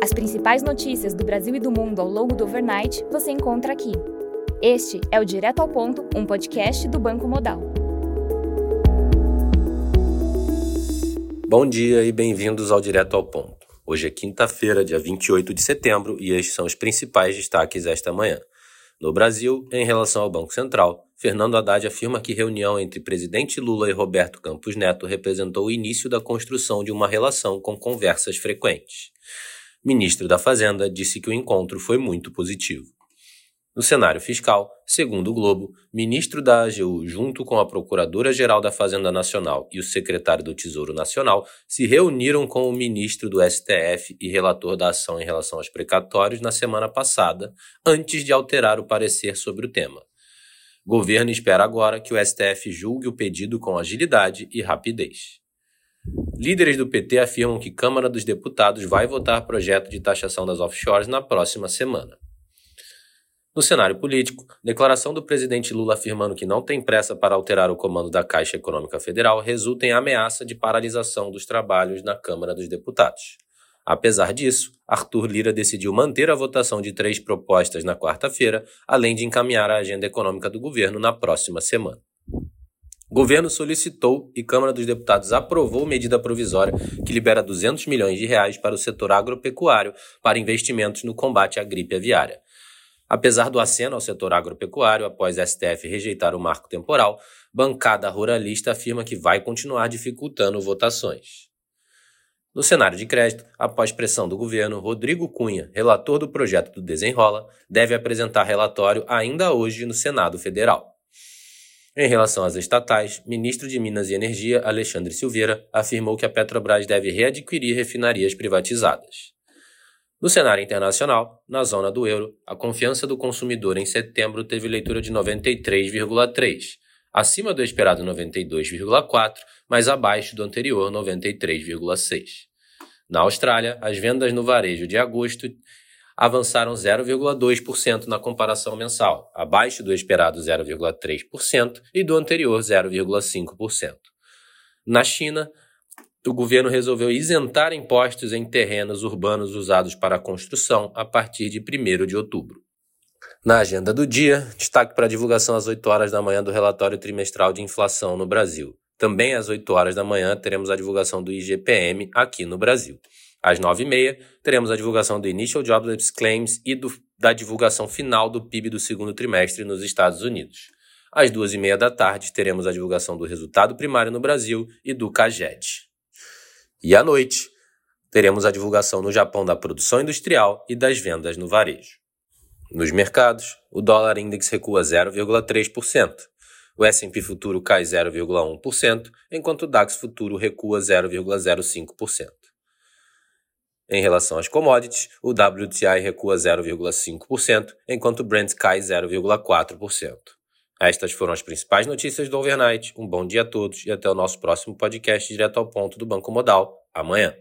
As principais notícias do Brasil e do mundo ao longo do overnight você encontra aqui. Este é o Direto ao Ponto, um podcast do Banco Modal. Bom dia e bem-vindos ao Direto ao Ponto. Hoje é quinta-feira, dia 28 de setembro, e estes são os principais destaques esta manhã. No Brasil, em relação ao Banco Central, Fernando Haddad afirma que reunião entre presidente Lula e Roberto Campos Neto representou o início da construção de uma relação com conversas frequentes. Ministro da Fazenda disse que o encontro foi muito positivo. No cenário fiscal, segundo o Globo, ministro da AGU, junto com a Procuradora-Geral da Fazenda Nacional e o secretário do Tesouro Nacional, se reuniram com o ministro do STF e relator da ação em relação aos precatórios na semana passada, antes de alterar o parecer sobre o tema. Governo espera agora que o STF julgue o pedido com agilidade e rapidez. Líderes do PT afirmam que Câmara dos Deputados vai votar projeto de taxação das offshores na próxima semana. No cenário político, declaração do presidente Lula afirmando que não tem pressa para alterar o comando da Caixa Econômica Federal resulta em ameaça de paralisação dos trabalhos na Câmara dos Deputados. Apesar disso, Arthur Lira decidiu manter a votação de três propostas na quarta-feira, além de encaminhar a agenda econômica do governo na próxima semana. O governo solicitou e Câmara dos Deputados aprovou medida provisória que libera 200 milhões de reais para o setor agropecuário para investimentos no combate à gripe aviária. Apesar do aceno ao setor agropecuário após STF rejeitar o marco temporal, bancada ruralista afirma que vai continuar dificultando votações. No cenário de crédito, após pressão do governo, Rodrigo Cunha, relator do projeto do Desenrola, deve apresentar relatório ainda hoje no Senado Federal. Em relação às estatais, ministro de Minas e Energia, Alexandre Silveira, afirmou que a Petrobras deve readquirir refinarias privatizadas. No cenário internacional, na zona do euro, a confiança do consumidor em setembro teve leitura de 93,3, acima do esperado 92,4, mas abaixo do anterior 93,6. Na Austrália, as vendas no varejo de agosto avançaram 0,2% na comparação mensal, abaixo do esperado 0,3% e do anterior 0,5%. Na China, o governo resolveu isentar impostos em terrenos urbanos usados para construção a partir de 1 de outubro. Na agenda do dia, destaque para a divulgação às 8 horas da manhã do relatório trimestral de inflação no Brasil. Também às 8 horas da manhã teremos a divulgação do IGPM aqui no Brasil. Às 9h30, teremos a divulgação do Initial Jobless Claims e do, da divulgação final do PIB do segundo trimestre nos Estados Unidos. Às 2h30 da tarde, teremos a divulgação do resultado primário no Brasil e do CAGED. E à noite, teremos a divulgação no Japão da produção industrial e das vendas no varejo. Nos mercados, o dólar index recua 0,3%, o S&P futuro cai 0,1%, enquanto o DAX futuro recua 0,05%. Em relação às commodities, o WTI recua 0,5%, enquanto o Brent cai 0,4%. Estas foram as principais notícias do overnight. Um bom dia a todos e até o nosso próximo podcast direto ao ponto do Banco Modal, amanhã.